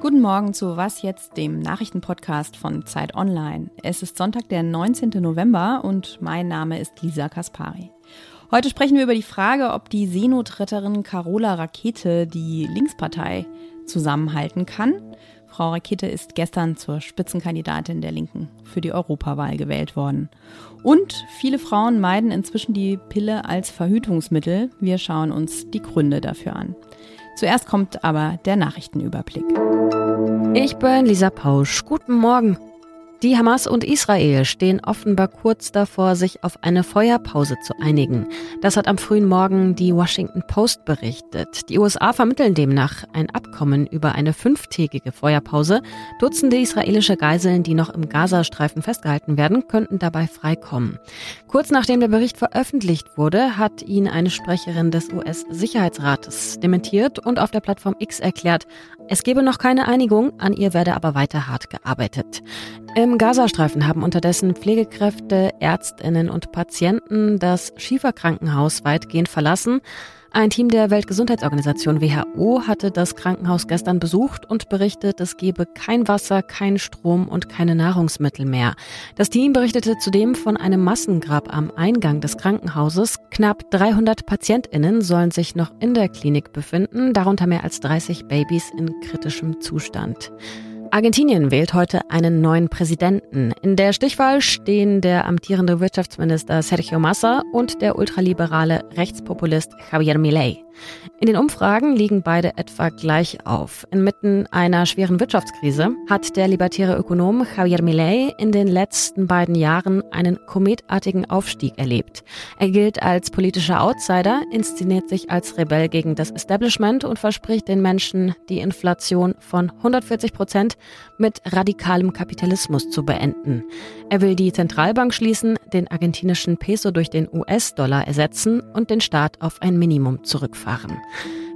Guten Morgen zu Was jetzt, dem Nachrichtenpodcast von Zeit Online. Es ist Sonntag, der 19. November und mein Name ist Lisa Kaspari. Heute sprechen wir über die Frage, ob die Seenotretterin Carola Rakete die Linkspartei zusammenhalten kann. Frau Rakete ist gestern zur Spitzenkandidatin der Linken für die Europawahl gewählt worden. Und viele Frauen meiden inzwischen die Pille als Verhütungsmittel. Wir schauen uns die Gründe dafür an. Zuerst kommt aber der Nachrichtenüberblick. Ich bin Lisa Pausch. Guten Morgen. Die Hamas und Israel stehen offenbar kurz davor, sich auf eine Feuerpause zu einigen. Das hat am frühen Morgen die Washington Post berichtet. Die USA vermitteln demnach ein Abkommen über eine fünftägige Feuerpause. Dutzende israelische Geiseln, die noch im Gazastreifen festgehalten werden, könnten dabei freikommen. Kurz nachdem der Bericht veröffentlicht wurde, hat ihn eine Sprecherin des US-Sicherheitsrates dementiert und auf der Plattform X erklärt, es gebe noch keine Einigung, an ihr werde aber weiter hart gearbeitet. Im Gazastreifen haben unterdessen Pflegekräfte, Ärztinnen und Patienten das Schieferkrankenhaus weitgehend verlassen. Ein Team der Weltgesundheitsorganisation WHO hatte das Krankenhaus gestern besucht und berichtet, es gebe kein Wasser, kein Strom und keine Nahrungsmittel mehr. Das Team berichtete zudem von einem Massengrab am Eingang des Krankenhauses. Knapp 300 Patientinnen sollen sich noch in der Klinik befinden, darunter mehr als 30 Babys in kritischem Zustand. Argentinien wählt heute einen neuen Präsidenten. In der Stichwahl stehen der amtierende Wirtschaftsminister Sergio Massa und der ultraliberale Rechtspopulist Javier Milei. In den Umfragen liegen beide etwa gleich auf. Inmitten einer schweren Wirtschaftskrise hat der libertäre Ökonom Javier Milei in den letzten beiden Jahren einen kometartigen Aufstieg erlebt. Er gilt als politischer Outsider, inszeniert sich als Rebell gegen das Establishment und verspricht den Menschen, die Inflation von 140 Prozent mit radikalem Kapitalismus zu beenden. Er will die Zentralbank schließen, den argentinischen Peso durch den US-Dollar ersetzen und den Staat auf ein Minimum zurückfahren.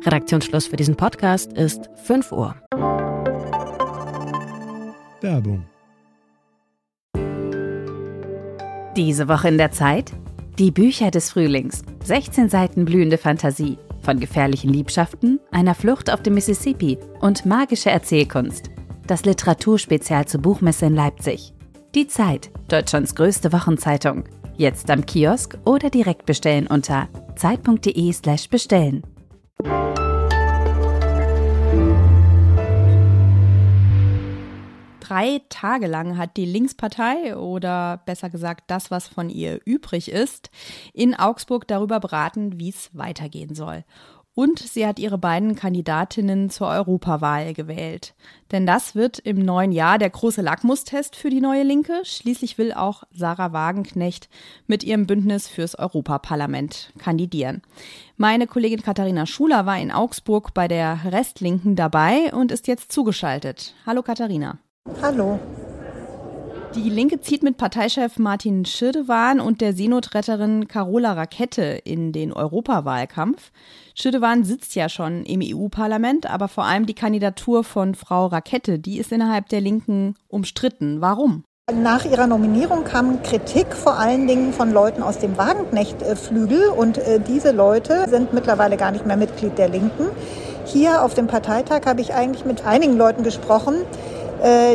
Redaktionsschluss für diesen Podcast ist 5 Uhr. Werbung. Diese Woche in der Zeit? Die Bücher des Frühlings. 16 Seiten blühende Fantasie. Von gefährlichen Liebschaften, einer Flucht auf dem Mississippi und magische Erzählkunst das Literaturspezial zur Buchmesse in Leipzig. Die Zeit, Deutschlands größte Wochenzeitung. Jetzt am Kiosk oder direkt bestellen unter zeit.de/slash bestellen. Drei Tage lang hat die Linkspartei oder besser gesagt das, was von ihr übrig ist, in Augsburg darüber beraten, wie es weitergehen soll. Und sie hat ihre beiden Kandidatinnen zur Europawahl gewählt. Denn das wird im neuen Jahr der große Lackmustest für die neue Linke. Schließlich will auch Sarah Wagenknecht mit ihrem Bündnis fürs Europaparlament kandidieren. Meine Kollegin Katharina Schuler war in Augsburg bei der Restlinken dabei und ist jetzt zugeschaltet. Hallo Katharina. Hallo. Die Linke zieht mit Parteichef Martin Schirdewan und der Seenotretterin Carola Rakete in den Europawahlkampf. Schirdewan sitzt ja schon im EU-Parlament, aber vor allem die Kandidatur von Frau Rakete, die ist innerhalb der Linken umstritten. Warum? Nach ihrer Nominierung kam Kritik vor allen Dingen von Leuten aus dem Wagenknecht-Flügel und äh, diese Leute sind mittlerweile gar nicht mehr Mitglied der Linken. Hier auf dem Parteitag habe ich eigentlich mit einigen Leuten gesprochen,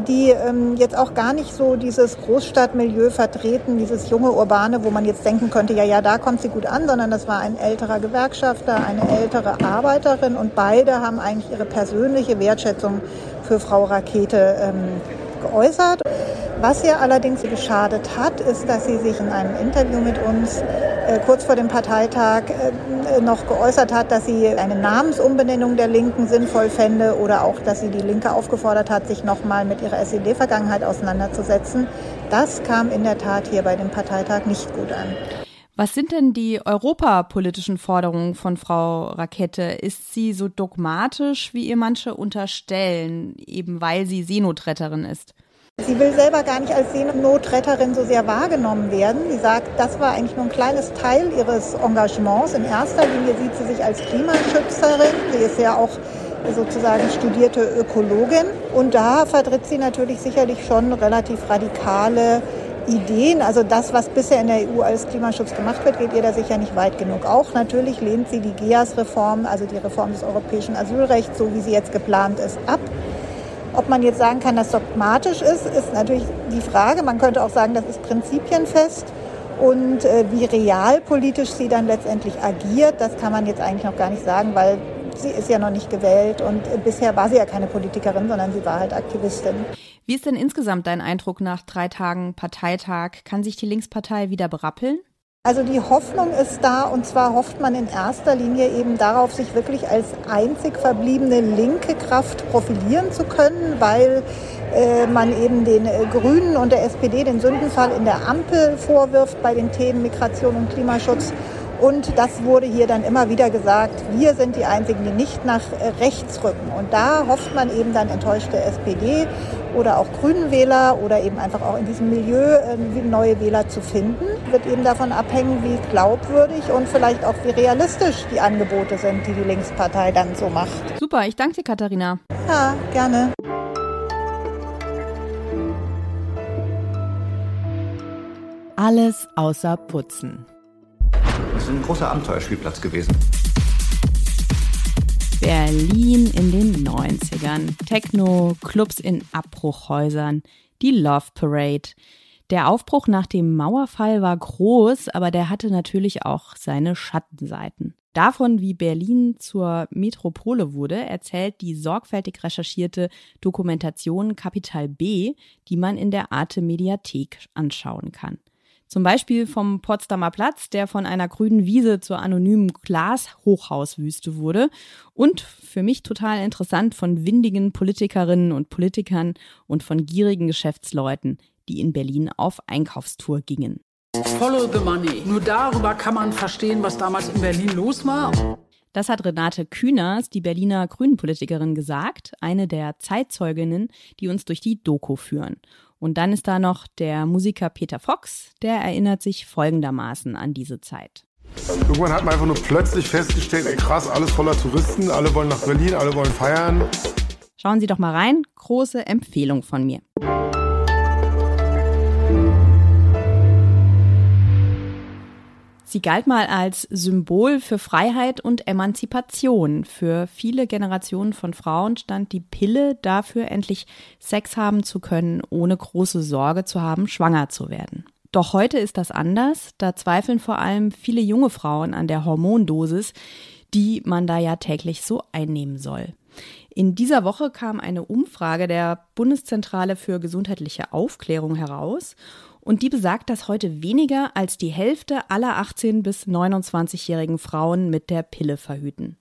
die ähm, jetzt auch gar nicht so dieses Großstadtmilieu vertreten, dieses junge Urbane, wo man jetzt denken könnte, ja, ja, da kommt sie gut an, sondern das war ein älterer Gewerkschafter, eine ältere Arbeiterin und beide haben eigentlich ihre persönliche Wertschätzung für Frau Rakete ähm, geäußert. Was ihr allerdings geschadet hat, ist, dass sie sich in einem Interview mit uns äh, kurz vor dem Parteitag äh, noch geäußert hat, dass sie eine Namensumbenennung der Linken sinnvoll fände oder auch, dass sie die Linke aufgefordert hat, sich nochmal mit ihrer SED-Vergangenheit auseinanderzusetzen. Das kam in der Tat hier bei dem Parteitag nicht gut an. Was sind denn die europapolitischen Forderungen von Frau Rakete? Ist sie so dogmatisch, wie ihr manche unterstellen, eben weil sie Seenotretterin ist? Sie will selber gar nicht als Seenotretterin so sehr wahrgenommen werden. Sie sagt, das war eigentlich nur ein kleines Teil ihres Engagements. In erster Linie sieht sie sich als Klimaschützerin. Sie ist ja auch sozusagen studierte Ökologin. Und da vertritt sie natürlich sicherlich schon relativ radikale Ideen, also das, was bisher in der EU als Klimaschutz gemacht wird, geht ihr da sicher nicht weit genug. Auch natürlich lehnt sie die GEAS-Reform, also die Reform des europäischen Asylrechts, so wie sie jetzt geplant ist, ab. Ob man jetzt sagen kann, dass dogmatisch ist, ist natürlich die Frage. Man könnte auch sagen, das ist prinzipienfest. Und äh, wie realpolitisch sie dann letztendlich agiert, das kann man jetzt eigentlich noch gar nicht sagen, weil sie ist ja noch nicht gewählt und äh, bisher war sie ja keine Politikerin, sondern sie war halt Aktivistin. Wie ist denn insgesamt dein Eindruck nach drei Tagen Parteitag? Kann sich die Linkspartei wieder berappeln? Also die Hoffnung ist da und zwar hofft man in erster Linie eben darauf, sich wirklich als einzig verbliebene linke Kraft profilieren zu können, weil äh, man eben den äh, Grünen und der SPD den Sündenfall in der Ampel vorwirft bei den Themen Migration und Klimaschutz. Und das wurde hier dann immer wieder gesagt, wir sind die Einzigen, die nicht nach äh, rechts rücken. Und da hofft man eben dann enttäuschte SPD oder auch Grünenwähler oder eben einfach auch in diesem Milieu neue Wähler zu finden. Wird eben davon abhängen, wie glaubwürdig und vielleicht auch wie realistisch die Angebote sind, die die Linkspartei dann so macht. Super, ich danke dir, Katharina. Ja, gerne. Alles außer Putzen. Ist ein großer Abenteuerspielplatz gewesen. Berlin in den 90ern. Techno, Clubs in Abbruchhäusern, die Love Parade. Der Aufbruch nach dem Mauerfall war groß, aber der hatte natürlich auch seine Schattenseiten. Davon, wie Berlin zur Metropole wurde, erzählt die sorgfältig recherchierte Dokumentation Kapital B, die man in der Arte Mediathek anschauen kann. Zum Beispiel vom Potsdamer Platz, der von einer grünen Wiese zur anonymen Glashochhauswüste wurde. Und für mich total interessant von windigen Politikerinnen und Politikern und von gierigen Geschäftsleuten, die in Berlin auf Einkaufstour gingen. Follow the money. Nur darüber kann man verstehen, was damals in Berlin los war. Das hat Renate Kühners, die Berliner Grünenpolitikerin, gesagt, eine der Zeitzeuginnen, die uns durch die Doku führen. Und dann ist da noch der Musiker Peter Fox, der erinnert sich folgendermaßen an diese Zeit. Irgendwann hat man einfach nur plötzlich festgestellt, ey krass, alles voller Touristen, alle wollen nach Berlin, alle wollen feiern. Schauen Sie doch mal rein, große Empfehlung von mir. Sie galt mal als Symbol für Freiheit und Emanzipation. Für viele Generationen von Frauen stand die Pille dafür, endlich Sex haben zu können, ohne große Sorge zu haben, schwanger zu werden. Doch heute ist das anders. Da zweifeln vor allem viele junge Frauen an der Hormondosis, die man da ja täglich so einnehmen soll. In dieser Woche kam eine Umfrage der Bundeszentrale für gesundheitliche Aufklärung heraus und die besagt, dass heute weniger als die Hälfte aller 18 bis 29-jährigen Frauen mit der Pille verhüten.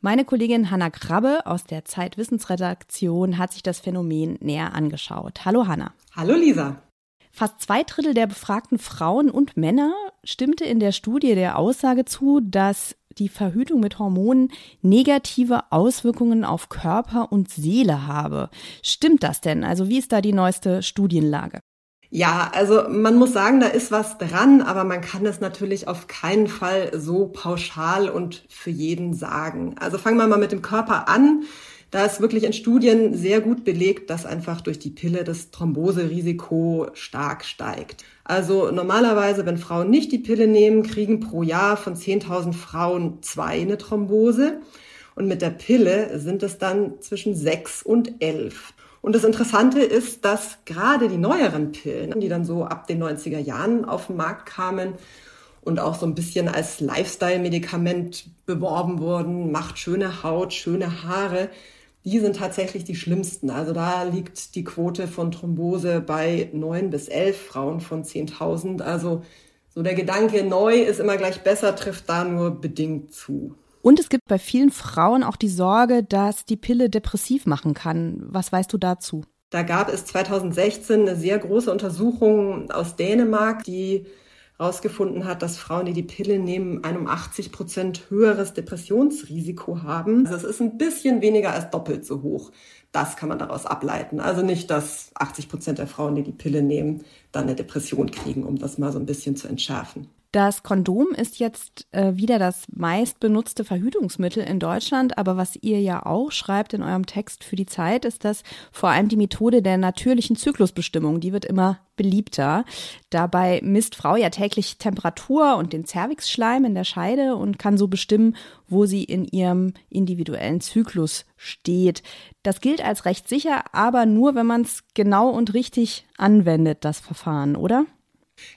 Meine Kollegin Hanna Krabbe aus der Zeitwissensredaktion hat sich das Phänomen näher angeschaut. Hallo Hanna. Hallo Lisa. Fast zwei Drittel der befragten Frauen und Männer stimmte in der Studie der Aussage zu, dass die Verhütung mit Hormonen negative Auswirkungen auf Körper und Seele habe. Stimmt das denn? Also wie ist da die neueste Studienlage? Ja, also man muss sagen, da ist was dran, aber man kann es natürlich auf keinen Fall so pauschal und für jeden sagen. Also fangen wir mal mit dem Körper an. Da ist wirklich in Studien sehr gut belegt, dass einfach durch die Pille das Thromboserisiko stark steigt. Also normalerweise, wenn Frauen nicht die Pille nehmen, kriegen pro Jahr von 10.000 Frauen zwei eine Thrombose. Und mit der Pille sind es dann zwischen sechs und elf. Und das Interessante ist, dass gerade die neueren Pillen, die dann so ab den 90er Jahren auf den Markt kamen und auch so ein bisschen als Lifestyle-Medikament beworben wurden, macht schöne Haut, schöne Haare, die sind tatsächlich die schlimmsten. Also da liegt die Quote von Thrombose bei neun bis elf Frauen von 10.000. Also so der Gedanke, neu ist immer gleich besser, trifft da nur bedingt zu. Und es gibt bei vielen Frauen auch die Sorge, dass die Pille depressiv machen kann. Was weißt du dazu? Da gab es 2016 eine sehr große Untersuchung aus Dänemark, die herausgefunden hat, dass Frauen, die die Pille nehmen, ein um 80 Prozent höheres Depressionsrisiko haben. Also es ist ein bisschen weniger als doppelt so hoch. Das kann man daraus ableiten. Also nicht, dass 80 Prozent der Frauen, die die Pille nehmen, dann eine Depression kriegen, um das mal so ein bisschen zu entschärfen. Das Kondom ist jetzt äh, wieder das meistbenutzte Verhütungsmittel in Deutschland, aber was ihr ja auch schreibt in eurem Text für die Zeit, ist, dass vor allem die Methode der natürlichen Zyklusbestimmung, die wird immer beliebter. Dabei misst Frau ja täglich Temperatur und den Zervixschleim in der Scheide und kann so bestimmen, wo sie in ihrem individuellen Zyklus steht. Das gilt als recht sicher, aber nur, wenn man es genau und richtig anwendet, das Verfahren, oder?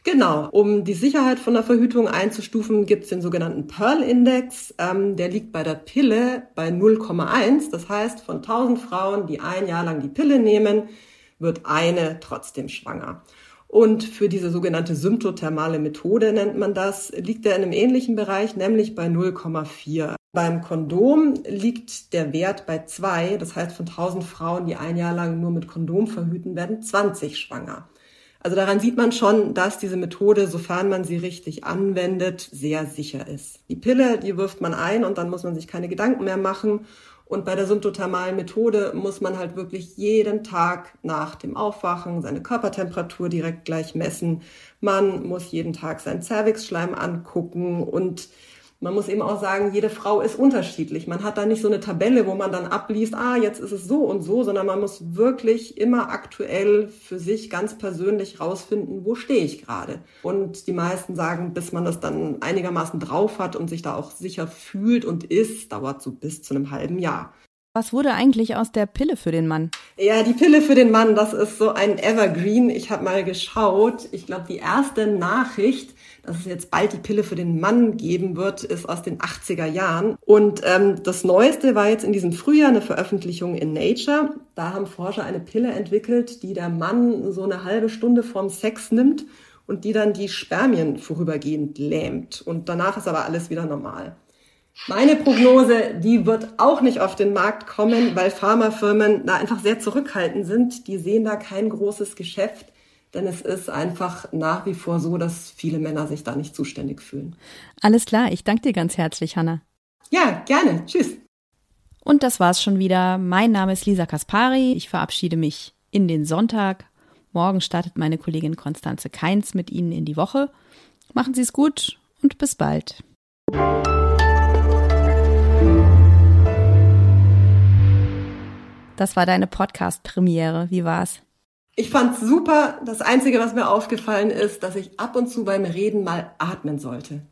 Genau, um die Sicherheit von der Verhütung einzustufen, gibt es den sogenannten Pearl-Index. Ähm, der liegt bei der Pille bei 0,1. Das heißt, von 1000 Frauen, die ein Jahr lang die Pille nehmen, wird eine trotzdem schwanger. Und für diese sogenannte symptothermale Methode nennt man das, liegt er in einem ähnlichen Bereich, nämlich bei 0,4. Beim Kondom liegt der Wert bei 2. Das heißt, von 1000 Frauen, die ein Jahr lang nur mit Kondom verhüten, werden 20 schwanger. Also daran sieht man schon, dass diese Methode, sofern man sie richtig anwendet, sehr sicher ist. Die Pille, die wirft man ein und dann muss man sich keine Gedanken mehr machen. Und bei der symptothermalen Methode muss man halt wirklich jeden Tag nach dem Aufwachen seine Körpertemperatur direkt gleich messen. Man muss jeden Tag seinen Cervixschleim angucken und man muss eben auch sagen, jede Frau ist unterschiedlich. Man hat da nicht so eine Tabelle, wo man dann abliest, ah, jetzt ist es so und so, sondern man muss wirklich immer aktuell für sich ganz persönlich rausfinden, wo stehe ich gerade. Und die meisten sagen, bis man das dann einigermaßen drauf hat und sich da auch sicher fühlt und ist, dauert so bis zu einem halben Jahr. Was wurde eigentlich aus der Pille für den Mann? Ja, die Pille für den Mann, das ist so ein Evergreen. Ich habe mal geschaut. Ich glaube, die erste Nachricht dass es jetzt bald die Pille für den Mann geben wird, ist aus den 80er Jahren. Und ähm, das Neueste war jetzt in diesem Frühjahr eine Veröffentlichung in Nature. Da haben Forscher eine Pille entwickelt, die der Mann so eine halbe Stunde vorm Sex nimmt und die dann die Spermien vorübergehend lähmt. Und danach ist aber alles wieder normal. Meine Prognose, die wird auch nicht auf den Markt kommen, weil Pharmafirmen da einfach sehr zurückhaltend sind. Die sehen da kein großes Geschäft. Denn es ist einfach nach wie vor so, dass viele Männer sich da nicht zuständig fühlen. Alles klar, ich danke dir ganz herzlich, Hanna. Ja, gerne. Tschüss. Und das war's schon wieder. Mein Name ist Lisa Kaspari. Ich verabschiede mich in den Sonntag. Morgen startet meine Kollegin Konstanze Keins mit Ihnen in die Woche. Machen Sie es gut und bis bald. Das war deine Podcast-Premiere. Wie war's? Ich fand's super. Das Einzige, was mir aufgefallen ist, dass ich ab und zu beim Reden mal atmen sollte.